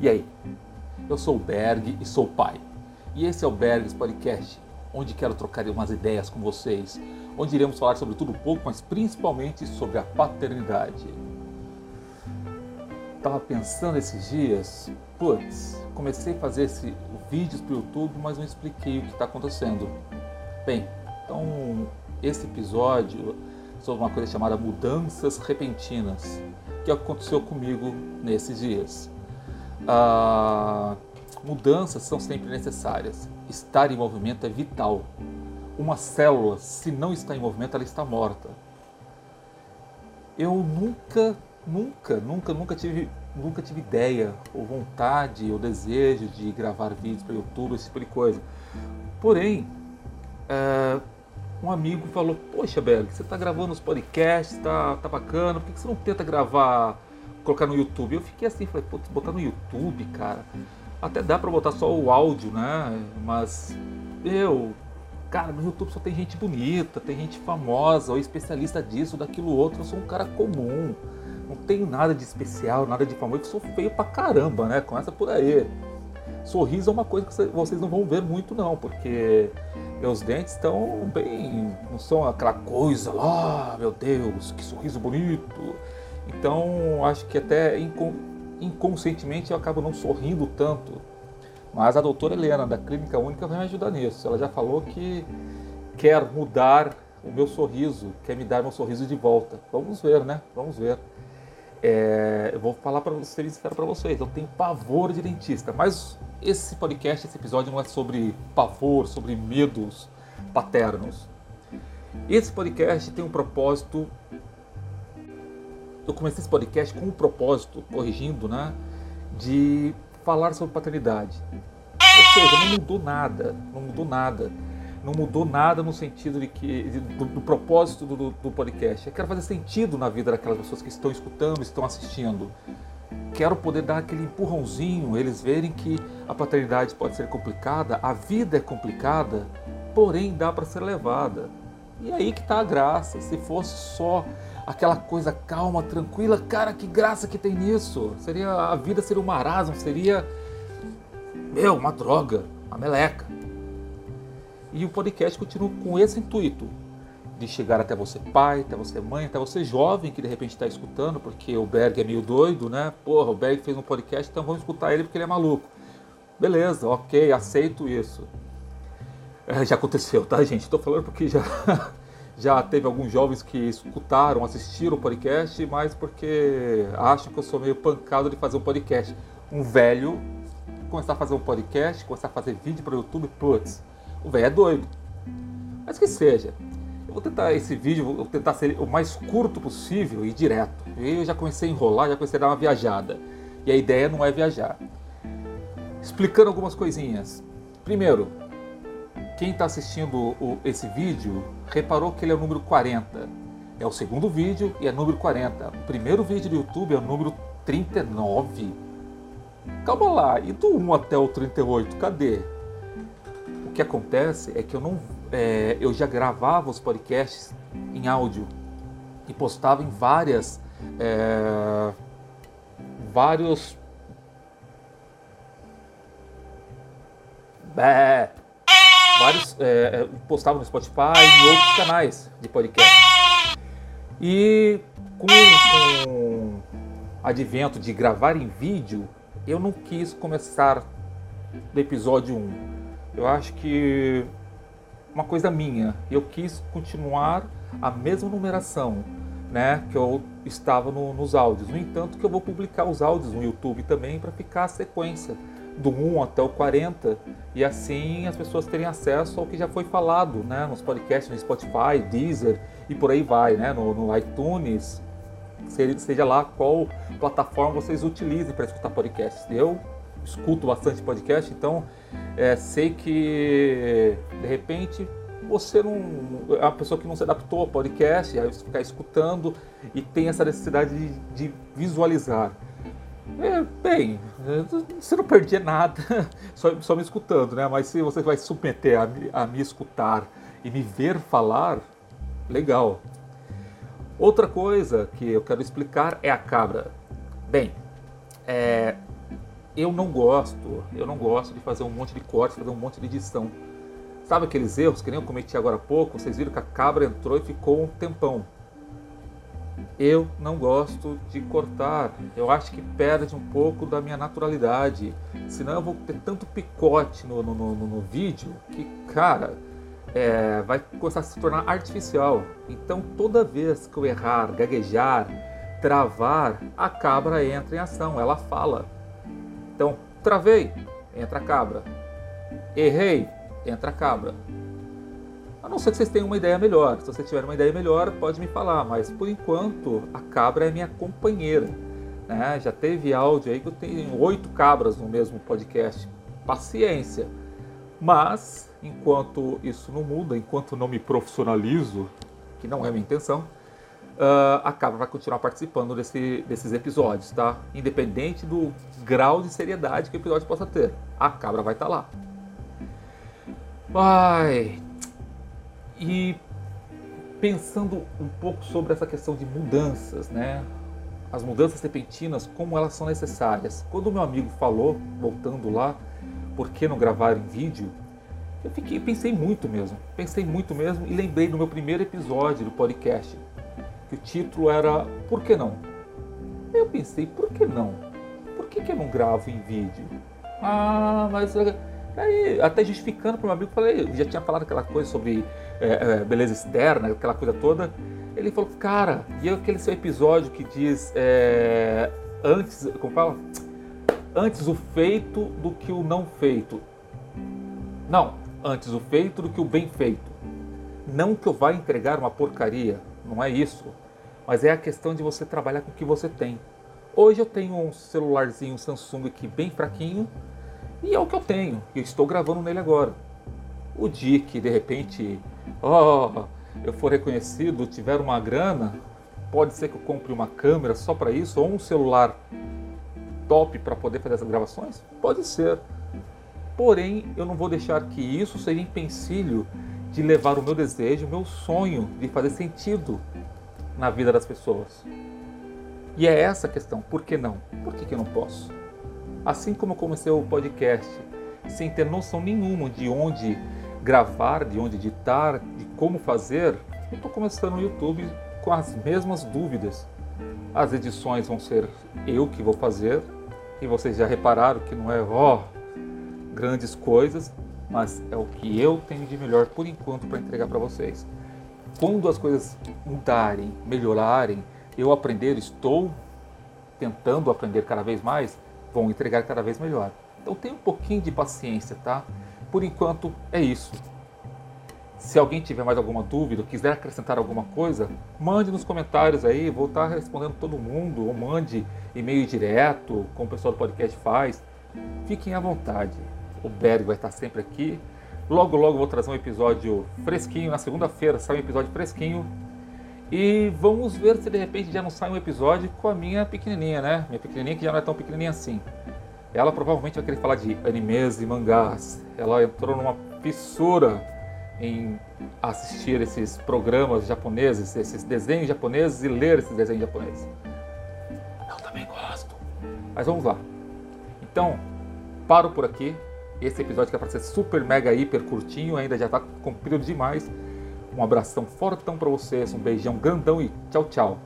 E aí? Eu sou o Berg e sou pai. E esse é o Bergs Podcast, onde quero trocar umas ideias com vocês, onde iremos falar sobre tudo um pouco, mas principalmente sobre a paternidade. Tava pensando esses dias, putz, comecei a fazer esse vídeos para o YouTube, mas não expliquei o que está acontecendo. Bem, então esse episódio sobre uma coisa chamada mudanças repentinas, que aconteceu comigo nesses dias. Ah, mudanças são sempre necessárias. Estar em movimento é vital. Uma célula, se não está em movimento, ela está morta. Eu nunca, nunca, nunca, nunca tive, nunca tive ideia, ou vontade, ou desejo de gravar vídeos para o YouTube, esse tipo de coisa. Porém, é, um amigo falou: Poxa, Berg, você está gravando os podcasts, tá, tá bacana, por que você não tenta gravar, colocar no YouTube? Eu fiquei assim, falei: Putz, botar no YouTube, cara. Até dá para botar só o áudio, né? Mas, eu, cara, no YouTube só tem gente bonita, tem gente famosa, ou especialista disso, daquilo outro. Eu sou um cara comum, não tenho nada de especial, nada de famoso. Eu sou feio pra caramba, né? Começa por aí. Sorriso é uma coisa que vocês não vão ver muito, não, porque meus dentes estão bem. não são aquela coisa lá, meu Deus, que sorriso bonito. Então, acho que até inconscientemente eu acabo não sorrindo tanto. Mas a doutora Helena, da Clínica Única, vai me ajudar nisso. Ela já falou que quer mudar o meu sorriso, quer me dar meu sorriso de volta. Vamos ver, né? Vamos ver. É, eu vou falar para vocês, para vocês, eu tenho pavor de dentista, mas esse podcast, esse episódio não é sobre pavor, sobre medos paternos. Esse podcast tem um propósito. Eu comecei esse podcast com um propósito, corrigindo, né? De falar sobre paternidade. Ou seja, não mudou nada, não mudou nada. Não mudou nada no sentido de que do, do propósito do, do podcast. Eu quero fazer sentido na vida daquelas pessoas que estão escutando, estão assistindo quero poder dar aquele empurrãozinho, eles verem que a paternidade pode ser complicada, a vida é complicada, porém dá para ser levada. E aí que está a graça. Se fosse só aquela coisa calma, tranquila, cara, que graça que tem nisso. Seria a vida seria um marasmo, seria meu, uma droga, uma meleca. E o podcast continua com esse intuito, de chegar até você pai, até você mãe, até você jovem que de repente está escutando, porque o Berg é meio doido, né? Porra, o Berg fez um podcast, então vamos escutar ele porque ele é maluco. Beleza, ok, aceito isso. É, já aconteceu, tá, gente? Estou falando porque já, já teve alguns jovens que escutaram, assistiram o podcast, mas porque acham que eu sou meio pancado de fazer um podcast. Um velho começar a fazer um podcast, começar a fazer vídeo para o YouTube, putz, o velho é doido. Mas que seja, eu vou tentar esse vídeo, vou tentar ser o mais curto possível e direto. Eu já comecei a enrolar, já comecei a dar uma viajada. E a ideia não é viajar. Explicando algumas coisinhas. Primeiro, quem está assistindo o, esse vídeo reparou que ele é o número 40. É o segundo vídeo e é número 40. O primeiro vídeo do YouTube é o número 39. Calma lá, e do 1 até o 38, cadê? O que acontece é que eu não é, eu já gravava os podcasts em áudio e postava em várias é, vários é, vários é, é, no Spotify e outros canais de podcast e com, com o advento de gravar em vídeo eu não quis começar do episódio 1 eu acho que uma coisa minha. Eu quis continuar a mesma numeração né, que eu estava no, nos áudios. No entanto, que eu vou publicar os áudios no YouTube também para ficar a sequência do 1 até o 40 e assim as pessoas terem acesso ao que já foi falado né, nos podcasts no Spotify, Deezer e por aí vai, né, no, no iTunes, seja lá qual plataforma vocês utilizem para escutar podcasts. Eu escuto bastante podcast, então é, sei que de repente você não é uma pessoa que não se adaptou ao podcast, aí você ficar escutando e tem essa necessidade de, de visualizar. É, bem, você não perdia nada só, só me escutando, né? Mas se você vai se submeter a, a me escutar e me ver falar, legal. Outra coisa que eu quero explicar é a cabra. Bem, é, eu não gosto, eu não gosto de fazer um monte de cortes, fazer um monte de edição. Sabe aqueles erros que nem eu cometi agora há pouco? Vocês viram que a cabra entrou e ficou um tempão. Eu não gosto de cortar. Eu acho que perde um pouco da minha naturalidade. Senão eu vou ter tanto picote no, no, no, no vídeo que, cara, é, vai começar a se tornar artificial. Então toda vez que eu errar, gaguejar, travar, a cabra entra em ação, ela fala. Então, travei, entra a cabra. Errei, entra a cabra. Não ser que vocês tenham uma ideia melhor. Se você tiver uma ideia melhor, pode me falar, mas por enquanto a cabra é minha companheira. Né? Já teve áudio aí que eu tenho oito cabras no mesmo podcast. Paciência. Mas, enquanto isso não muda, enquanto não me profissionalizo, que não é minha intenção, uh, a cabra vai continuar participando desse, desses episódios, tá? Independente do grau de seriedade que o episódio possa ter, a cabra vai estar tá lá. Ai. E pensando um pouco sobre essa questão de mudanças, né? As mudanças repentinas, como elas são necessárias. Quando o meu amigo falou, voltando lá, por que não gravar em vídeo? Eu fiquei, pensei muito mesmo, pensei muito mesmo e lembrei do meu primeiro episódio do podcast, que o título era Por que não? Eu pensei, por que não? Por que, que eu não gravo em vídeo? Ah, mas aí, até justificando para o meu amigo, falei, já tinha falado aquela coisa sobre é, é, beleza externa, aquela coisa toda. Ele falou, cara, e aquele seu episódio que diz é, antes, como fala? Antes o feito do que o não feito. Não, antes o feito do que o bem feito. Não que eu vá entregar uma porcaria, não é isso. Mas é a questão de você trabalhar com o que você tem. Hoje eu tenho um celularzinho Samsung aqui bem fraquinho e é o que eu tenho. E estou gravando nele agora. O dia que de repente, oh, eu for reconhecido, tiver uma grana, pode ser que eu compre uma câmera só para isso ou um celular top para poder fazer essas gravações? Pode ser. Porém, eu não vou deixar que isso seja empecilho de levar o meu desejo, o meu sonho de fazer sentido na vida das pessoas. E é essa a questão, por que não? Por que, que eu não posso? Assim como eu comecei o podcast sem ter noção nenhuma de onde gravar, de onde editar, de como fazer, eu estou começando no YouTube com as mesmas dúvidas. As edições vão ser eu que vou fazer, e vocês já repararam que não é ó grandes coisas, mas é o que eu tenho de melhor por enquanto para entregar para vocês. Quando as coisas mudarem, melhorarem, eu aprender, estou tentando aprender cada vez mais, vão entregar cada vez melhor. Então tenha um pouquinho de paciência, tá? Por enquanto é isso. Se alguém tiver mais alguma dúvida, quiser acrescentar alguma coisa, mande nos comentários aí, vou estar respondendo todo mundo, ou mande e-mail direto, como o pessoal do podcast faz. Fiquem à vontade. O Berg vai estar sempre aqui. Logo, logo vou trazer um episódio fresquinho. Na segunda-feira sai um episódio fresquinho. E vamos ver se de repente já não sai um episódio com a minha pequenininha, né? Minha pequenininha que já não é tão pequenininha assim. Ela provavelmente vai querer falar de animes e mangás. Ela entrou numa fissura em assistir esses programas japoneses, esses desenhos japoneses e ler esses desenhos japoneses. Eu também gosto. Mas vamos lá. Então, paro por aqui. Esse episódio que é para ser super, mega, hiper curtinho, ainda já está comprido demais. Um abração fortão para vocês, um beijão grandão e tchau, tchau.